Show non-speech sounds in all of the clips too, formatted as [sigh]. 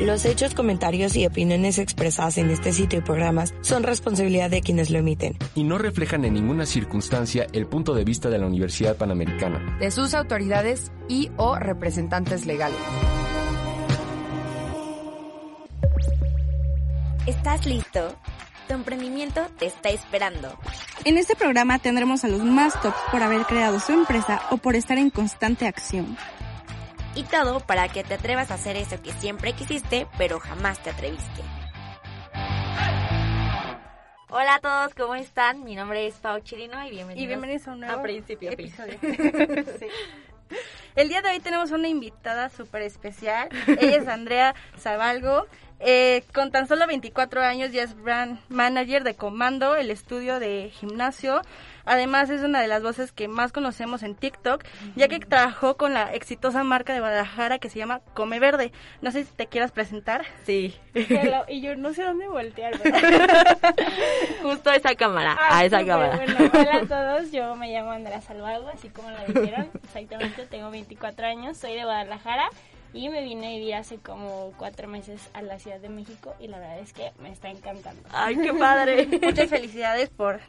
Los hechos, comentarios y opiniones expresadas en este sitio y programas son responsabilidad de quienes lo emiten. Y no reflejan en ninguna circunstancia el punto de vista de la Universidad Panamericana. De sus autoridades y o representantes legales. ¿Estás listo? Tu emprendimiento te está esperando. En este programa tendremos a los más tops por haber creado su empresa o por estar en constante acción. Y todo para que te atrevas a hacer eso que siempre quisiste, pero jamás te atreviste. Hola a todos, ¿cómo están? Mi nombre es Pau Chirino y bienvenidos, Y bienvenidos a un nuevo a principio. episodio. [laughs] Sí. El día de hoy tenemos una invitada súper especial. Ella es Andrea Zabalgo. Eh, con tan solo 24 años ya es brand manager de Comando, el estudio de gimnasio. Además es una de las voces que más conocemos en TikTok, ya que trabajó con la exitosa marca de Guadalajara que se llama Come Verde. No sé si te quieras presentar. Sí, Hello, y yo no sé dónde voltear. [laughs] justo a esa cámara, Ah, a esa súper, cámara. Bueno, hola a todos, yo me llamo Andrea Salvago, así como lo dijeron. Exactamente, tengo 24 años, soy de Guadalajara y me vine a vivir hace como cuatro meses a la Ciudad de México y la verdad es que me está encantando. Ay, qué padre. Muchas felicidades por,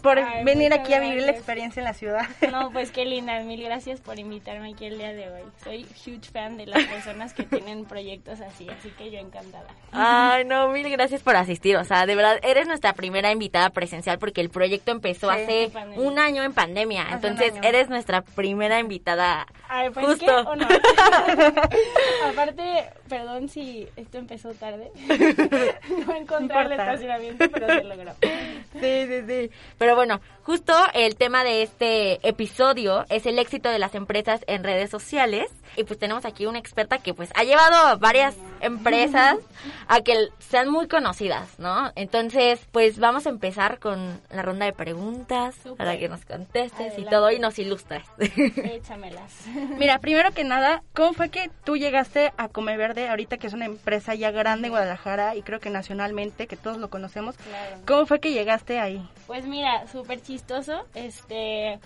por Ay, venir aquí a vivir la experiencia en la ciudad. No, pues qué linda, mil gracias por invitarme aquí el día de hoy. Soy huge fan de las personas que tienen proyectos así, así que yo encantada. Ay, no, mil gracias por asistir. O sea, de verdad, eres nuestra primera invitada presencial porque el proyecto empezó Sí, hace un año en pandemia. Hace Entonces, eres nuestra primera invitada. Ay, pues Justo. ¿qué o no? Aparte, perdón si esto empezó tarde. [laughs] no encontré el importa. estacionamiento, pero se logró. Sí, sí, sí. Pero bueno, justo el tema de este episodio es el éxito de las empresas en redes sociales. Y pues tenemos aquí una experta que pues ha llevado a varias empresas a que sean muy conocidas, ¿no? Entonces, pues vamos a empezar con la ronda de preguntas Súper. para que nos contestes y Adelante. todo y nos ilustres. [laughs] Échamelas. Mira, primero que nada, ¿cómo fue que tú llegaste a Come Verde ahorita que es una empresa ya grande en Guadalajara y creo que nacionalmente, que todos lo conocemos? Claro. ¿Cómo fue que llegaste ahí? Pues mira, súper chistoso. Este,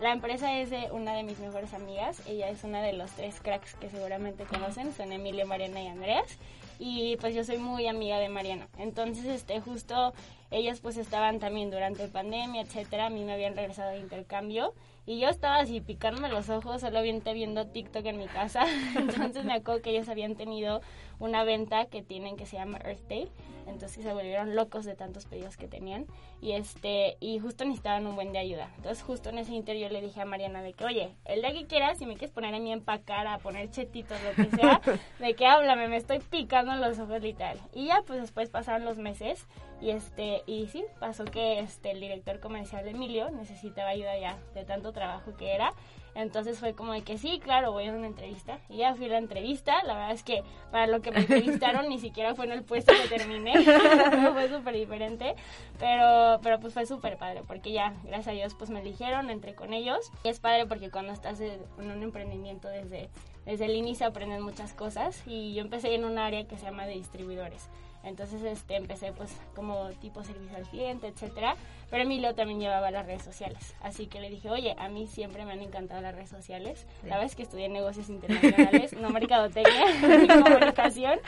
la empresa es de una de mis mejores amigas. Ella es una de los tres cracks que seguramente conocen. Son Emilio, Mariana y Andreas. Y pues yo soy muy amiga de Mariana. Entonces, este, justo ellas pues estaban también durante pandemia, etcétera. A mí me habían regresado de intercambio. Y yo estaba así picándome los ojos, solamente viendo TikTok en mi casa. [laughs] Entonces me acuerdo que ellos habían tenido una venta que tienen que se llama Earth Day. Entonces se volvieron locos de tantos pedidos que tenían. Y este, y justo necesitaban un buen de ayuda. Entonces justo en ese inter yo le dije a Mariana de que, oye, el día que quieras, si me quieres poner a mí a empacar, a poner chetitos, lo que sea, [laughs] de que háblame, me estoy picando los ojos literal. Y ya pues después pasaron los meses y este, y sí, pasó que este el director comercial Emilio necesitaba ayuda ya de tanto trabajo que era. Entonces fue como de que sí, claro, voy a una entrevista. Y ya fui a la entrevista. La verdad es que para lo que me entrevistaron ni siquiera fue en el puesto que terminé. [laughs] fue súper diferente. Pero, pero pues fue súper padre porque ya, gracias a Dios, pues me eligieron, entré con ellos. Y es padre porque cuando estás en un emprendimiento desde, desde el inicio aprendes muchas cosas. Y yo empecé en un área que se llama de distribuidores. Entonces este, empecé pues como tipo servicio al cliente, etcétera. Pero Emilio también llevaba las redes sociales. Así que le dije, oye, a mí siempre me han encantado las redes sociales. La es que estudié negocios internacionales, no mercadotecnia [laughs] ni comunicación.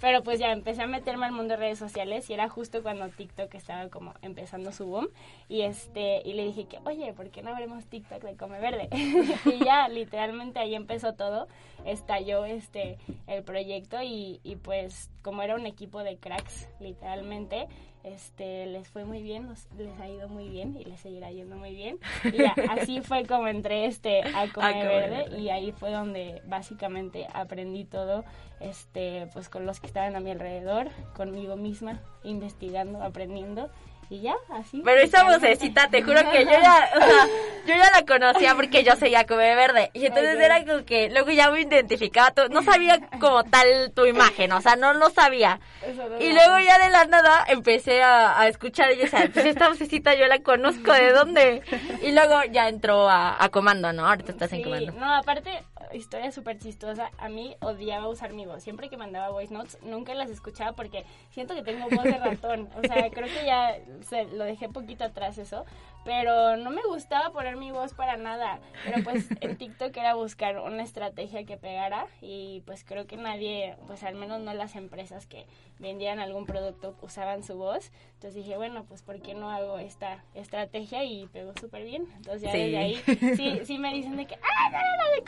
Pero pues ya empecé a meterme al mundo de redes sociales y era justo cuando TikTok estaba como empezando su boom. Y este y le dije que, oye, ¿por qué no abrimos TikTok de Come Verde? [laughs] y ya literalmente ahí empezó todo. Estalló este el proyecto y, y pues como era un equipo de cracks, literalmente, este les fue muy bien, nos- les ha ido muy bien y les seguirá yendo muy bien. Y ya, así [laughs] fue como entré este a Come Come Verde Verde. y ahí fue donde básicamente aprendí todo, este pues con los que estaban a mi alrededor, conmigo misma, investigando, aprendiendo y ya, así. Pero esa vocecita, te juro que yo ya, o sea, yo ya la conocía porque yo seguía Come Verde. Y entonces era como que luego ya me identificaba, todo, no sabía como tal tu imagen, o sea, no lo sabía. No Y luego ya de la nada empecé a, a escuchar y sea, pues esta vocecita yo la conozco, ¿de dónde? Y luego ya entró a, a comando, ¿no? Ahorita estás en Sí, comando. no, aparte, historia súper chistosa. A mí odiaba usar mi voz. Siempre que mandaba voice notes, nunca las escuchaba porque siento que tengo voz de ratón. O sea, creo que ya se, lo dejé poquito atrás eso. Pero no me gustaba poner mi voz para nada. Pero pues [laughs] en TikTok era buscar una estrategia que pegara. Y pues creo que nadie, pues al menos no las empresas que vendían algún producto usaban su voz. Entonces dije, bueno, pues ¿por qué no hago esta estrategia? Y pegó súper bien. Entonces ya Sí. desde ahí sí, sí me dicen de que, ¡ah, no, no, no, de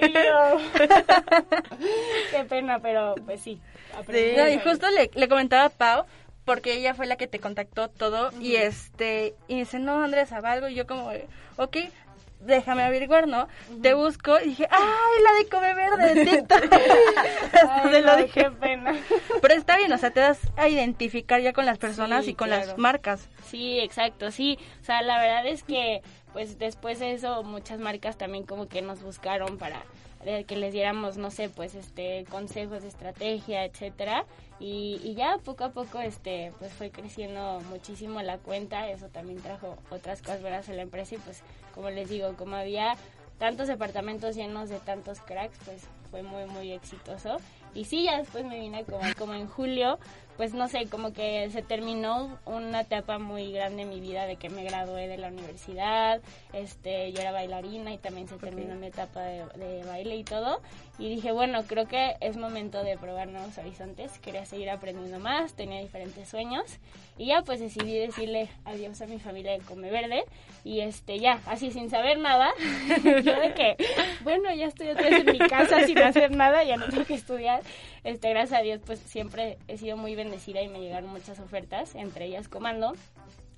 comer [laughs] [laughs] qué pena, pero pues sí. aprendí No, y justo le, le comentaba a Pau, porque ella fue la que te contactó todo, y este, y dice, no, Andrés Zabalgo, y yo como, ok, déjame averiguar, ¿no? Te busco, y dije, ay, la de Come Verde [laughs] de TikTok. [laughs] Hasta Ay, se lo dije. qué pena. [laughs] Pero está bien, o sea, te das a identificar ya con las personas Sí, y con claro. las marcas. Sí, exacto, sí. O sea, la verdad es que, pues después de eso, muchas marcas también como que nos buscaron para que les diéramos, no sé, pues este consejos de estrategia, etcétera. Y, y ya poco a poco, este, pues fue creciendo muchísimo la cuenta. Eso también trajo otras cosas buenas a la empresa y pues, como les digo, como había tantos departamentos llenos de tantos cracks, pues fue muy, muy exitoso. Y sí, ya después me vine como, como en julio, pues no sé, como que se terminó una etapa muy grande en mi vida de que me gradué de la universidad, este, yo era bailarina y también se terminó mi etapa de, de baile y todo. Y dije, bueno, creo que es momento de probar nuevos horizontes, quería seguir aprendiendo más, tenía diferentes sueños. Y ya pues decidí decirle adiós a mi familia de Come Verde. Y este ya, así sin saber nada, [laughs] yo de que, bueno, ya estoy otra vez en mi casa sin hacer nada, ya no tengo que estudiar, este, gracias a Dios pues siempre he sido muy bendecida y me llegaron muchas ofertas, entre ellas Comando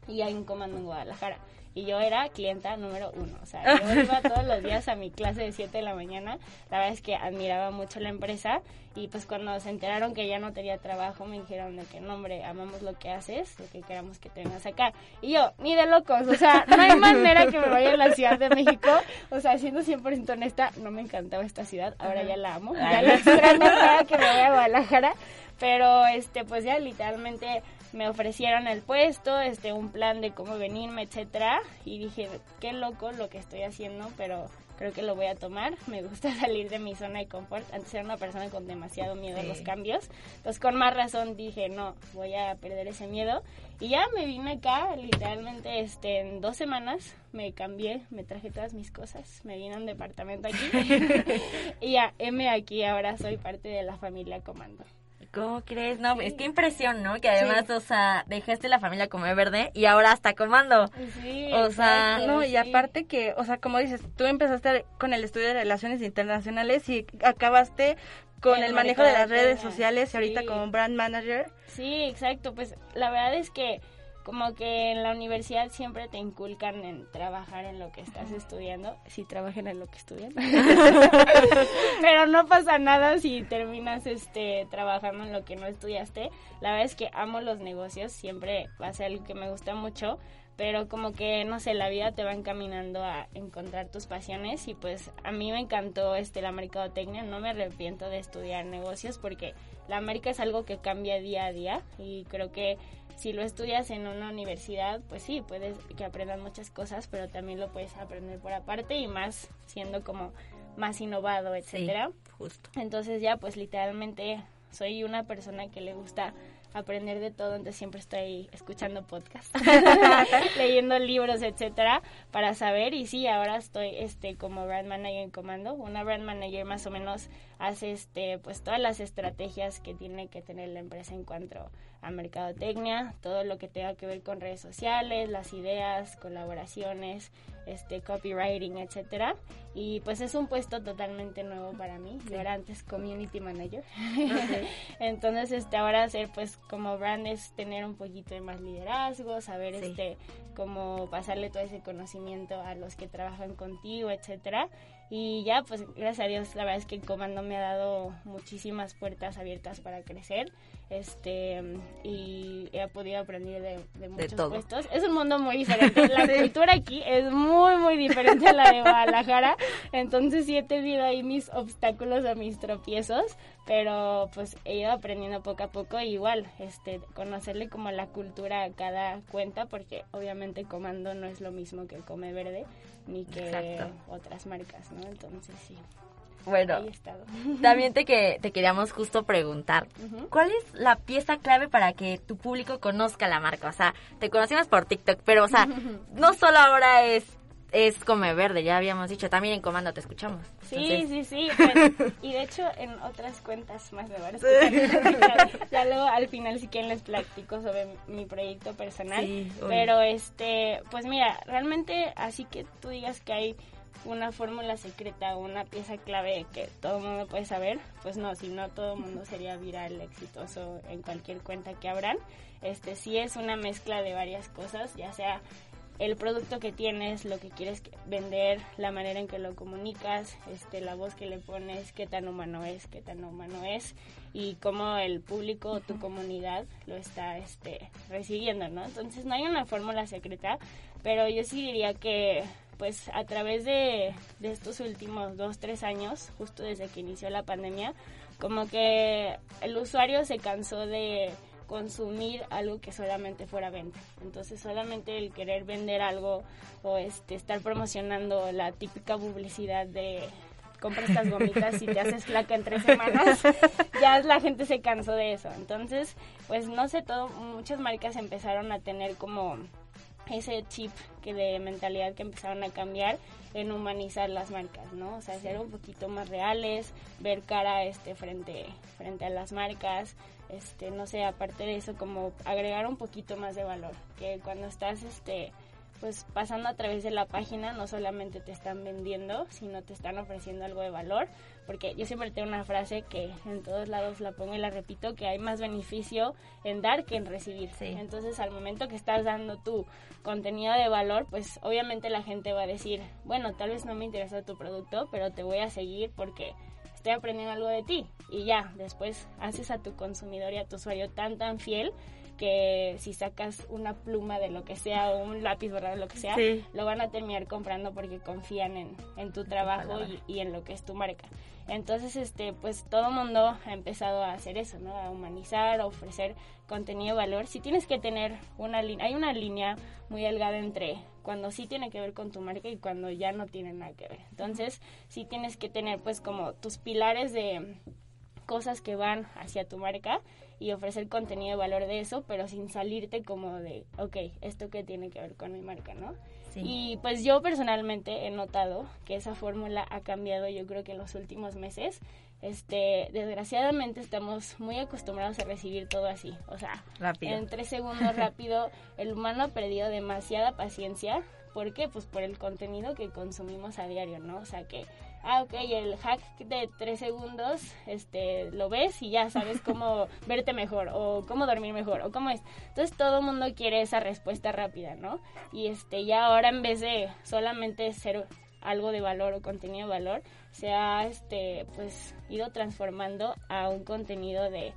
y hay un Comando en Guadalajara. Y yo era clienta número uno. O sea, yo iba [laughs] todos los días a mi clase de 7 de la mañana. La verdad es que admiraba mucho la empresa. Y pues cuando se enteraron que ya no tenía trabajo, me dijeron de que no, hombre, amamos lo que haces, lo que queramos que te vengas acá. Y yo, ni de locos. O sea, no hay manera que me vaya a la Ciudad de México. O sea, siendo 100% honesta, no me encantaba esta ciudad. Ahora ya la amo. Ya la extraño para que me vaya a Guadalajara. Pero, este, pues ya literalmente me ofrecieron el puesto, este, un plan de cómo venirme, etcétera, y dije, qué loco lo que estoy haciendo, pero creo que lo voy a tomar. [laughs] Me gusta salir de mi zona de confort. Antes era una persona con demasiado miedo a los cambios. Entonces, con más razón dije, no, voy a perder ese miedo. Y ya me vine acá, literalmente, este, en dos semanas me cambié, me traje todas mis cosas, me vine a un departamento aquí. [laughs] [laughs] y ya, M aquí, ahora soy parte de la familia Comando. ¿Cómo crees? No, es que impresión, ¿no? Que además, o sea, dejaste la familia Come Verde y ahora está comando. Sí, O sea, exacto, No, y sí. aparte que, o sea, como dices, tú empezaste con el estudio de relaciones internacionales y acabaste con el manejo de las redes sociales y ahorita sí. como brand manager. Sí, exacto. Pues la verdad es que como que en la universidad siempre te inculcan en trabajar en lo que estás estudiando. Sí, trabajen en lo que estudian. [laughs] Pero no pasa nada si terminas este trabajando en lo que no estudiaste. La verdad es que amo los negocios, siempre va a ser algo que me gusta mucho. Pero como que, no sé, la vida te va encaminando a encontrar tus pasiones y pues a mí me encantó este la mercadotecnia, no me arrepiento de estudiar negocios porque la América es algo que cambia día a día y creo que si lo estudias en una universidad, pues sí, puedes que aprendas muchas cosas, pero también lo puedes aprender por aparte y más siendo como más innovado, etcétera. justo. Entonces ya pues literalmente soy una persona que le gusta aprender de todo, entonces siempre estoy escuchando podcasts, [laughs] leyendo libros, etcétera, para saber y sí, ahora estoy este como brand manager en comando. Una brand manager más o menos hace este pues todas las estrategias que tiene que tener la empresa en cuanto a mercadotecnia, todo lo que tenga que ver con redes sociales, las ideas, colaboraciones, este copywriting, etcétera. Y pues es un puesto totalmente nuevo para mí. Yo era antes community manager. [laughs] Entonces, este ahora hacer pues como brand es tener un poquito de más liderazgo, saber Sí. este cómo pasarle todo ese conocimiento a los que trabajan contigo, etcétera. Y ya, pues gracias a Dios, la verdad es que el comando me ha dado muchísimas puertas abiertas para crecer. Este y he podido aprender de, de muchos todo. puestos. Es un mundo muy diferente. La [laughs] cultura aquí es muy, muy diferente a la de Guadalajara. Entonces sí he tenido ahí mis obstáculos o mis tropiezos, pero pues he ido aprendiendo poco a poco. igual, este, conocerle como la cultura a cada cuenta, porque obviamente Comando no es lo mismo que Come Verde ni que Exacto. otras marcas, ¿no? Entonces sí, Bueno, ahí [laughs] también te, que, te queríamos justo preguntar. ¿cuál es la pieza clave para que tu público conozca la marca? O sea, te conocimos por TikTok, pero, o sea, [laughs] no solo ahora es, es Come Verde, ya habíamos dicho, también en Comando te escuchamos. Sí, Entonces, sí, sí. pues, [laughs] y de hecho, en otras cuentas más de varias. Ya luego al final, si quieren, les platico sobre mi proyecto personal. Sí. Pero, este, pues mira, realmente, así que tú digas que hay una fórmula secreta o una pieza clave que todo el mundo puede saber, pues no, si no todo el mundo sería viral, exitoso en cualquier cuenta que abran. Este sí es una mezcla de varias cosas, ya sea el producto que tienes, lo que quieres vender, la manera en que lo comunicas, este, la voz que le pones, qué tan humano es, qué tan humano es y cómo el público o tu comunidad lo está este, recibiendo, ¿no? Entonces no hay una fórmula secreta, pero yo sí diría que pues a través de, de estos últimos dos, tres años, justo desde que inició la pandemia, como que el usuario se cansó de consumir algo que solamente fuera venta. Entonces solamente el querer vender algo o este estar promocionando la típica publicidad de compra estas gomitas y te haces flaca en tres semanas, [laughs] ya la gente se cansó de eso. Entonces, pues no sé, todo, muchas marcas empezaron a tener como ese chip que de mentalidad que empezaron a cambiar en humanizar las marcas, ¿no? O sea, ser un poquito más reales, ver cara este frente frente a las marcas, este no sé, aparte de eso como agregar un poquito más de valor, que cuando estás este pues pasando a través de la página no solamente te están vendiendo, sino te están ofreciendo algo de valor, porque yo siempre tengo una frase que en todos lados la pongo y la repito, que hay más beneficio en dar que en recibir. Sí. Entonces al momento que estás dando tu contenido de valor, pues obviamente la gente va a decir, bueno, tal vez no me interesa tu producto, pero te voy a seguir porque estoy aprendiendo algo de ti. Y ya, después haces a tu consumidor y a tu usuario tan, tan fiel que si sacas una pluma de lo que sea o un lápiz, ¿verdad? Lo que sea, Sí. lo van a terminar comprando porque confían en, en tu trabajo y, y en lo que es tu marca. Entonces, este, pues todo mundo ha empezado a hacer eso, ¿no? A humanizar, a ofrecer contenido de valor. Si tienes que tener una línea, hay una línea muy delgada entre cuando sí tiene que ver con tu marca y cuando ya no tiene nada que ver. Entonces, sí tienes que tener pues como tus pilares de cosas que van hacia tu marca y ofrecer contenido de valor de eso, pero sin salirte como de, ok, esto que tiene que ver con mi marca, ¿no? Sí. Y pues yo personalmente he notado que esa fórmula ha cambiado yo creo que en los últimos meses. Este, desgraciadamente estamos muy acostumbrados a recibir todo así, o sea, Rápido. en tres segundos rápido, [laughs] el humano ha perdido demasiada paciencia. ¿Por qué? Pues por el contenido que consumimos a diario, ¿no? O sea que, ah, ok, el hack de tres segundos, este, lo ves y ya sabes cómo [laughs] verte mejor, o cómo dormir mejor, o cómo es. Entonces todo el mundo quiere esa respuesta rápida, ¿no? Y este, ya ahora en vez de solamente ser algo de valor o contenido de valor, se ha, este, pues, ido transformando a un contenido de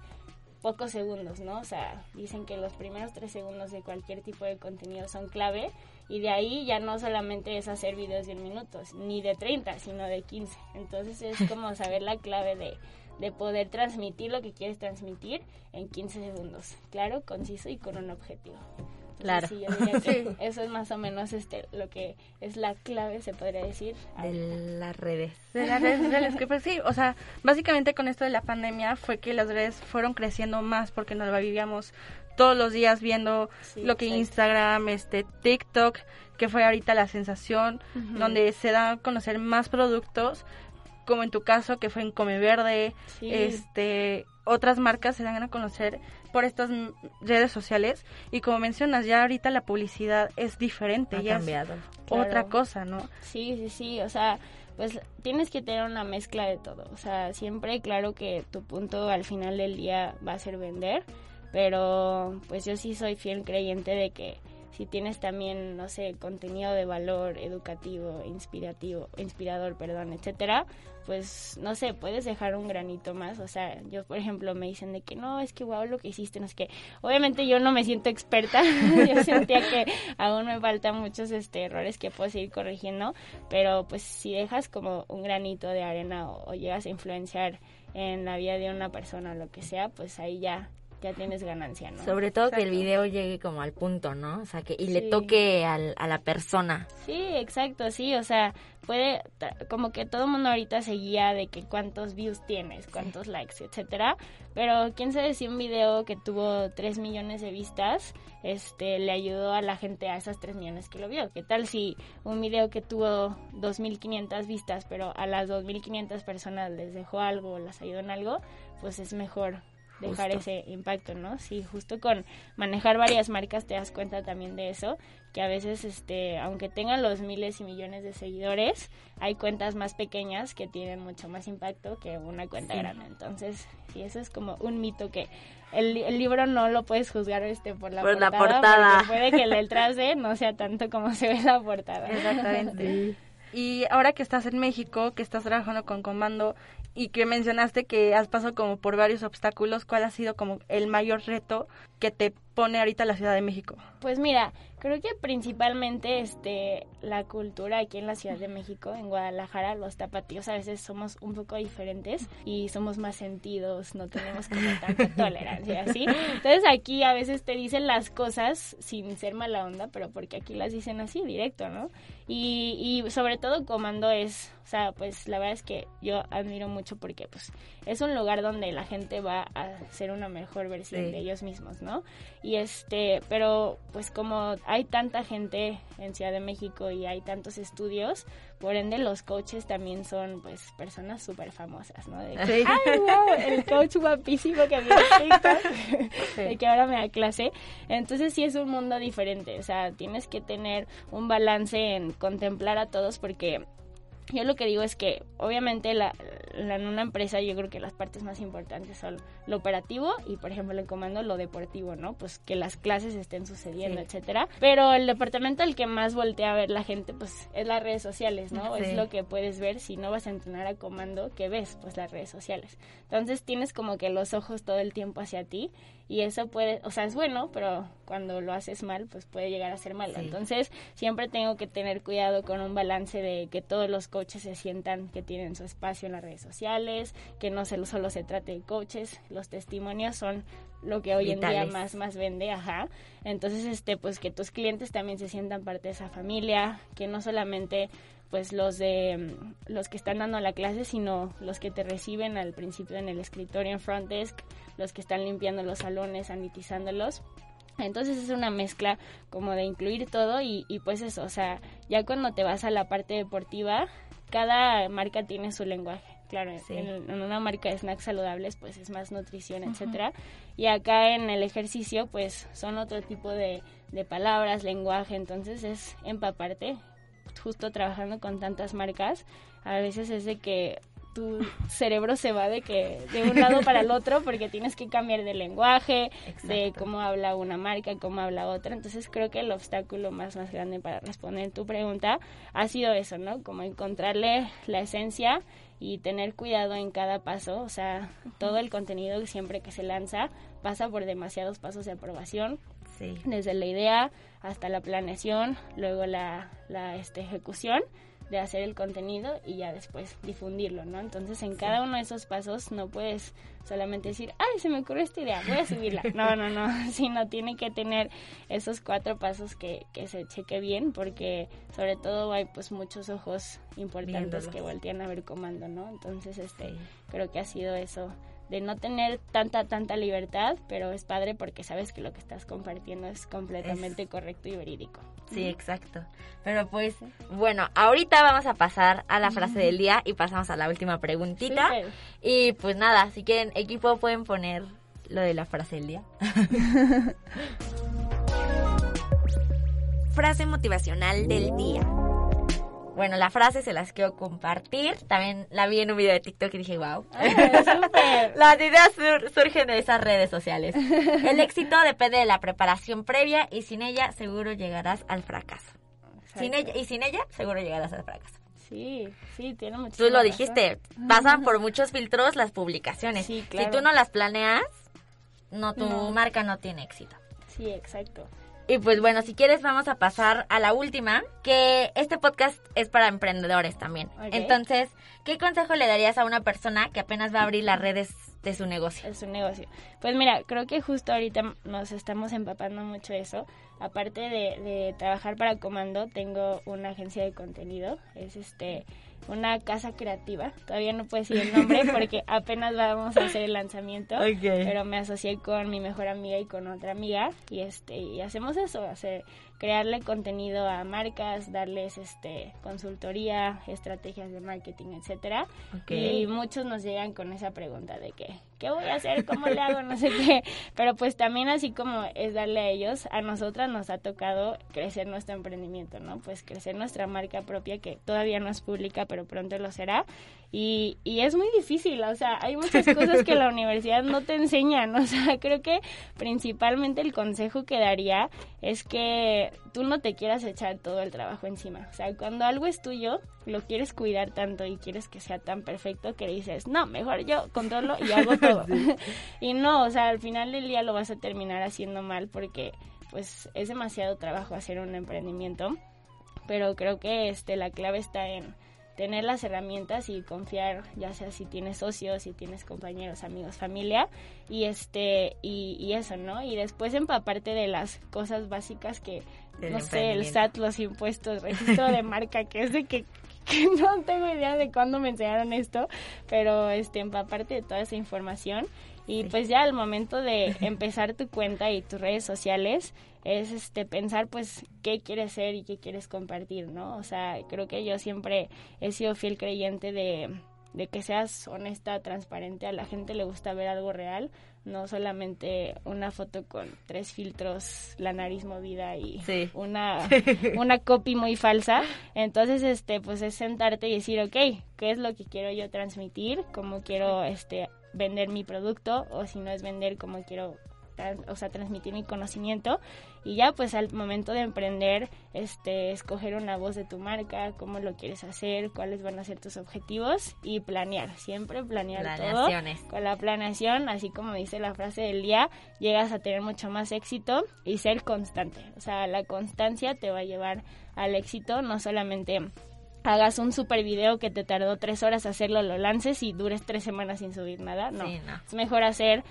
pocos segundos, ¿no? O sea, dicen que los primeros tres segundos de cualquier tipo de contenido son clave y de ahí ya no solamente es hacer videos de un minuto, ni de 30, sino de 15. Entonces es [laughs] como saber la clave de, de poder transmitir lo que quieres transmitir en 15 segundos. Claro, conciso y con un objetivo. Claro. sí, yo diría que [laughs] eso es más o menos este lo que es la clave, se podría decir. De las redes. [laughs] de las redes sociales que pues sí, o sea, básicamente con esto de la pandemia fue que las redes fueron creciendo más porque nos la vivíamos todos los días viendo Sí, lo que exacto. Instagram, este TikTok, que fue ahorita la sensación, donde se dan a conocer más productos, como en tu caso que fue en Come Verde, Sí. este otras marcas se dan a conocer por estas redes sociales y como mencionas ya ahorita la publicidad es diferente, Ha ya es cambiado. Claro. otra cosa, ¿no? Sí, sí, sí, o sea, pues tienes que tener una mezcla de todo, o sea, siempre claro que tu punto al final del día va a ser vender, pero pues yo sí soy fiel creyente de que si tienes también, no sé, contenido de valor educativo, inspirativo, inspirador, perdón, etcétera, pues no sé, puedes dejar un granito más. O sea, yo, por ejemplo, me dicen de que no, es que wow lo que hiciste, no es que obviamente yo no me siento experta, [laughs] yo sentía que aún me faltan muchos este errores que puedo seguir corrigiendo, pero pues si dejas como un granito de arena o, o llegas a influenciar en la vida de una persona o lo que sea, pues ahí ya ya tienes ganancia, ¿no? Sobre todo que el video llegue como al punto, ¿no? O sea, que y le toque al, a la persona. Sí, exacto, sí, o sea, puede, como que todo el mundo ahorita se guía de que cuántos views tienes, cuántos likes, etcétera, pero quién sabe si un video que tuvo 3 millones de vistas, este, le ayudó a la gente a esas 3 millones que lo vio. ¿Qué tal si un video que tuvo 2.500 vistas, pero a las 2.500 personas les dejó algo, las ayudó en algo, pues es mejor dejar ese impacto, ¿no? Sí, justo con manejar varias marcas te das cuenta también de eso, que a veces, este, aunque tengan los miles y millones de seguidores, hay cuentas más pequeñas que tienen mucho más impacto que una cuenta grande. Entonces, sí, eso es como un mito que el, libro no lo puedes juzgar este por la portada. La portada. Puede que el trace no sea tanto como se ve la portada. Exactamente. [laughs] Y ahora que estás en México, que estás trabajando con Comando y que mencionaste que has pasado como por varios obstáculos, ¿cuál ha sido como el mayor reto que te pone ahorita la Ciudad de México? Pues mira, creo que principalmente este la cultura aquí en la Ciudad de México, en Guadalajara, los tapatíos a veces somos un poco diferentes y somos más sentidos, no tenemos como tanta [laughs] tolerancia, ¿sí? Entonces aquí a veces te dicen las cosas sin ser mala onda, pero porque aquí las dicen así directo, ¿no? Y, y sobre todo Comando es, o sea, pues la verdad es que yo admiro mucho porque pues es un lugar donde la gente va a ser una mejor versión de ellos mismos, ¿no? Y este, pero pues como hay tanta gente en Ciudad de México y hay tantos estudios, por ende los coaches también son pues personas súper famosas, ¿no? De que, ¡Ay, wow! El coach guapísimo que había [laughs] de que ahora me da clase. Entonces sí es un mundo diferente, o sea, tienes que tener un balance en contemplar a todos porque yo lo que digo es que obviamente la, en una empresa yo creo que las partes más importantes son lo operativo y por ejemplo el comando lo deportivo, ¿no? Pues que las clases estén sucediendo, etcétera. Pero el departamento al que más voltea a ver la gente pues es las redes sociales, ¿no? Es lo que puedes ver si no vas a entrenar a comando, ¿qué ves? Pues las redes sociales. Entonces tienes como que los ojos todo el tiempo hacia ti y eso puede, o sea, es bueno, pero cuando lo haces mal, pues puede llegar a ser malo. Entonces, siempre tengo que tener cuidado con un balance de que todos los coaches se sientan que tienen su espacio en las redes sociales, que no solo se trate de coaches, los testimonios son lo que hoy en día más más vende, ajá. Entonces, este pues que tus clientes también se sientan parte de esa familia, que no solamente pues los de los que están dando la clase, sino los que te reciben al principio en el escritorio en front desk, los que están limpiando los salones, sanitizándolos. Entonces es una mezcla como de incluir todo y, pues eso, o sea, ya cuando te vas a la parte deportiva, cada marca tiene su lenguaje. Claro, en, una marca de snacks saludables pues es más nutrición, etcétera. Y acá en el ejercicio pues son otro tipo de, de palabras, lenguaje, entonces es empaparte justo trabajando con tantas marcas, a veces es de que tu cerebro se va de que de un lado para el otro porque tienes que cambiar de lenguaje, de cómo habla una marca, cómo habla otra. Entonces creo que el obstáculo más más grande para responder tu pregunta ha sido eso, ¿no? Como encontrarle la esencia y tener cuidado en cada paso, o sea, todo el contenido siempre que se lanza pasa por demasiados pasos de aprobación desde la idea hasta la planeación, luego la, la este, ejecución de hacer el contenido y ya después difundirlo, ¿no? Entonces en cada uno de esos pasos no puedes solamente decir, ay, se me ocurrió esta idea, voy a subirla. No, no, no, [laughs] sino tiene que tener esos cuatro pasos que, que se cheque bien porque sobre todo hay pues muchos ojos importantes que voltean a ver comando, ¿no? Entonces este creo que ha sido eso de no tener tanta, tanta libertad, pero es padre porque sabes que lo que estás compartiendo es completamente correcto y verídico. Sí, exacto. Pero pues, bueno, ahorita vamos a pasar a la frase del día y pasamos a la última preguntita. Y pues nada, si quieren, equipo, pueden poner lo de la frase del día. [laughs] frase motivacional del día. Bueno, la frase se las quiero compartir. También la vi en un video de TikTok y dije, wow. súper. [laughs] Las ideas sur- surgen de esas redes sociales. El [laughs] éxito depende de la preparación previa y sin ella seguro llegarás al fracaso. Sin ella, y sin ella seguro llegarás al fracaso. Sí, sí, tiene mucho. Tú lo dijiste, [laughs] pasan por muchos filtros las publicaciones. Sí, Si claro. tú no las planeas, no tu No. marca no tiene éxito. Sí, exacto. Y pues bueno, si quieres vamos a pasar a la última, que este podcast es para emprendedores también. Entonces, ¿qué consejo le darías a una persona que apenas va a abrir las redes de su negocio? es un negocio. Pues mira, creo que justo ahorita nos estamos empapando mucho eso. Aparte de, de trabajar para Comando, tengo una agencia de contenido. Es este una casa creativa. Todavía no puedo decir el nombre [laughs] porque apenas vamos a hacer el lanzamiento. Pero me asocié con mi mejor amiga y con otra amiga y este y hacemos eso, hacer crearle contenido a marcas, darles este consultoría, estrategias de marketing, etcétera. Y muchos nos llegan con esa pregunta de que ¿qué voy a hacer? ¿Cómo le hago? No sé qué. Pero pues también así como es darle a ellos, a nosotras nos ha tocado crecer nuestro emprendimiento, ¿no? Pues crecer nuestra marca propia que todavía no es pública, pero pronto lo será. Y, y es muy difícil, o sea, hay muchas cosas que la [laughs] universidad no te enseñan, o sea, [laughs] creo que principalmente el consejo que daría es que tú no te quieras echar todo el trabajo encima, o sea, cuando algo es tuyo, lo quieres cuidar tanto y quieres que sea tan perfecto que dices, no, mejor yo controlo y hago todo. [laughs] y no, o sea, al final del día lo vas a terminar haciendo mal porque pues es demasiado trabajo hacer un emprendimiento, pero creo que este la clave está en tener las herramientas y confiar, ya sea si tienes socios, si tienes compañeros, amigos, familia, y este, y, y eso, ¿no? Y después empaparte de las cosas básicas que, no sé, el. SAT, los impuestos, registro de [laughs] marca, que es de que, que no tengo idea de cuándo me enseñaron esto, pero este, empaparte de toda esa información. Y pues ya al momento de [laughs] empezar tu cuenta y tus redes sociales, es este pensar pues qué quieres ser y qué quieres compartir, ¿no? O sea, creo que yo siempre he sido fiel creyente de, de que seas honesta, transparente, a la gente le gusta ver algo real, no solamente una foto con tres filtros, la nariz movida y Sí. una, [laughs] una copy muy falsa. Entonces, este, pues es sentarte y decir, ok, ¿qué es lo que quiero yo transmitir? ¿Cómo quiero este vender mi producto? O si no es vender, ¿cómo quiero o sea, transmitir mi conocimiento y ya pues al momento de emprender, este, escoger una voz de tu marca, cómo lo quieres hacer, cuáles van a ser tus objetivos y planear, siempre planear todo. Con la planeación, así como dice la frase del día, llegas a tener mucho más éxito y ser constante. O sea, la constancia te va a llevar al éxito, no solamente hagas un super video que te tardó tres horas hacerlo, lo lances y dures tres semanas sin subir nada. No, Sí, no. es mejor hacer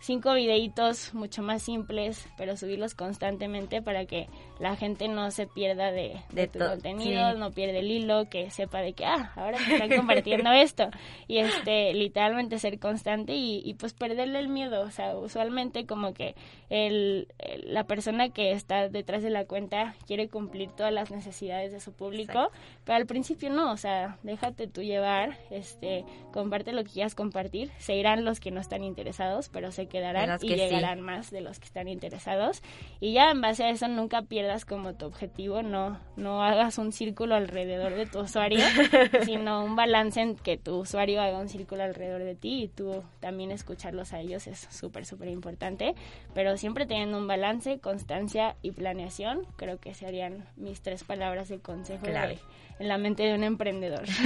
cinco videitos mucho más simples, pero subirlos constantemente para que la gente no se pierda de, de De tu contenido, sí. no pierde el hilo, que sepa de que, ah, ahora te están compartiendo [laughs] esto. Y este, literalmente ser constante y, y pues perderle el miedo. O sea, usualmente como que el, el- la persona que está detrás de la cuenta quiere cumplir todas las necesidades de su público, Exacto. pero al principio no, o sea, déjate tú llevar, este, comparte lo que quieras compartir, se irán los que no están interesados, pero se quedarán y que sí. llegarán más de los que están interesados y ya en base a eso nunca pierdas como tu objetivo, no no hagas un círculo alrededor de tu usuario, [laughs] sino un balance en que tu usuario haga un círculo alrededor de ti y tú también escucharlos a ellos es súper súper importante, pero siempre teniendo un balance, constancia y planeación, creo que serían mis tres palabras de consejo Clave. de- en la mente de un emprendedor. [laughs]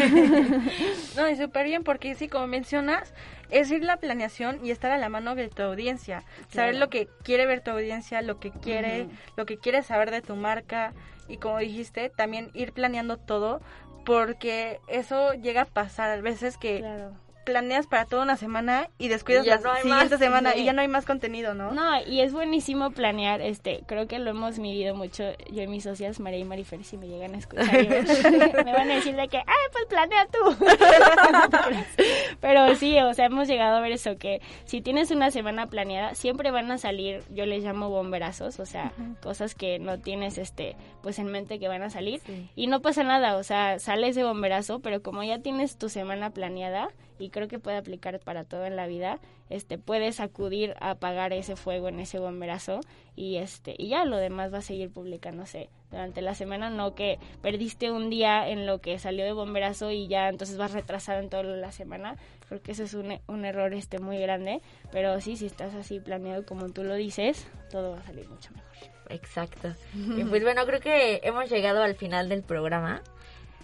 [laughs] No, y súper bien, porque sí, como mencionas, es ir la planeación y estar a la mano de tu audiencia. Saber lo que quiere ver tu audiencia, lo que quiere, lo que quiere saber de tu marca. Y como dijiste, también ir planeando todo, porque eso llega a pasar a veces que claro. Planeas para toda una semana y descuidas Y ya la no hay siguiente más. semana Sí. y ya no hay más contenido, ¿no? No, y es buenísimo planear, este, creo que lo hemos vivido mucho yo y mis socias, María y Marifer, si me llegan a escuchar, [laughs] me van a decir de que, ay, pues planea tú. [laughs] Pero sí, o sea, hemos llegado a ver eso, que si tienes una semana planeada, siempre van a salir, yo les llamo bomberazos, o sea, cosas que no tienes, este, pues en mente que van a salir. Sí. Y no pasa nada, o sea, sale ese bomberazo, pero como ya tienes tu semana planeada, y creo creo que puede aplicar para todo en la vida, este puedes acudir a apagar ese fuego en ese bomberazo y este y ya lo demás va a seguir publicándose durante la semana, no que perdiste un día en lo que salió de bomberazo y ya entonces vas retrasado en toda la semana, porque eso es un, un error este muy grande, pero sí, si estás así planeado como tú lo dices, todo va a salir mucho mejor. Exacto. [laughs] Y pues bueno, creo que hemos llegado al final del programa.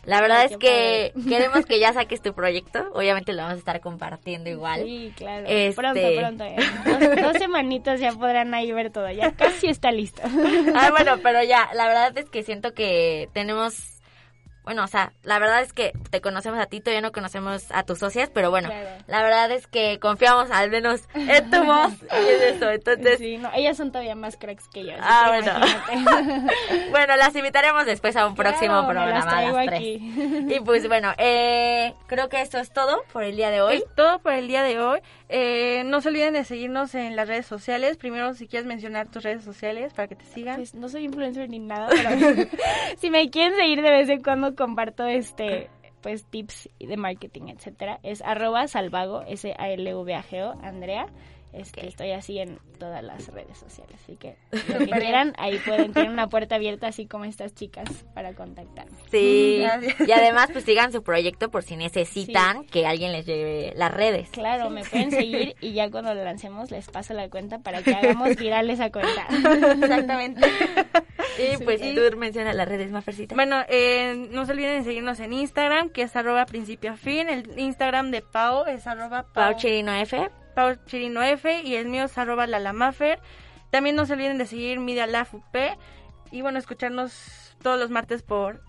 La verdad Ay, es que [laughs] queremos que ya saques tu proyecto. Obviamente lo vamos a estar compartiendo igual. Sí, claro. Este- Pronto, pronto. eh. Dos, dos semanitas ya podrán ahí ver todo. Ya casi está listo. [laughs] Ah, bueno, pero ya, la verdad es que siento que tenemos... Bueno, o sea, la verdad es que te conocemos a ti, todavía no conocemos a tus socias, pero bueno, Claro. la verdad es que confiamos al menos en tu [laughs] voz y en eso. Entonces, Sí, no, ellas son todavía más cracks que yo. Ah, que bueno. [laughs] bueno, las invitaremos después a un próximo Claro, programa. las tres. Y pues bueno, eh, creo que eso es todo por el día de hoy. Es todo por el día de hoy. Eh, no se olviden de seguirnos en las redes sociales. Primero, si quieres mencionar tus redes sociales para que te sigan. Pues no soy influencer ni nada, pero [laughs] si me quieren seguir de vez en cuando comparto este pues tips de marketing, etcétera. Es arroba salvago, S A L V A G O, Andrea. Este, Estoy así en todas las redes sociales, así que [laughs] lo que quieran, ahí pueden tener una puerta abierta así como estas chicas para contactarme. Sí. Gracias. Y además, pues sigan su proyecto por si necesitan que alguien les lleve las redes. Claro, me pueden seguir y ya cuando lo lancemos les paso la cuenta para que hagamos [laughs] viral esa cuenta. [laughs] Exactamente. [laughs] Y pues Sí. tú mencionas las redes, Mafercita. Bueno, eh, no se olviden de seguirnos en Instagram, que es arroba principio a fin. El Instagram de Pau es arroba Pau, Pau Chirino F. Pau Chirino F y el mío es arroba lalamafer. También no se olviden de seguir Media Lab UP y bueno, escucharnos todos los martes por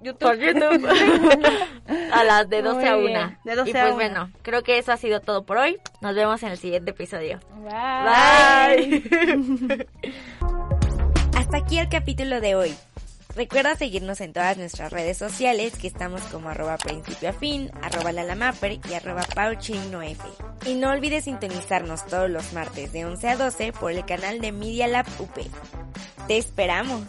YouTube. Por YouTube. [laughs] a las de 12 a Muy 1. bien, de 12 y a pues 1. bueno, creo que eso ha sido todo por hoy. Nos vemos en el siguiente episodio. Bye. Bye. [laughs] Hasta aquí el capítulo de hoy. Recuerda seguirnos en todas nuestras redes sociales que estamos como arroba principio a fin, arroba lalamaper y arroba pauchinof. Y no olvides sintonizarnos todos los martes de 11 a 12 por el canal de Media Lab UP. ¡Te esperamos!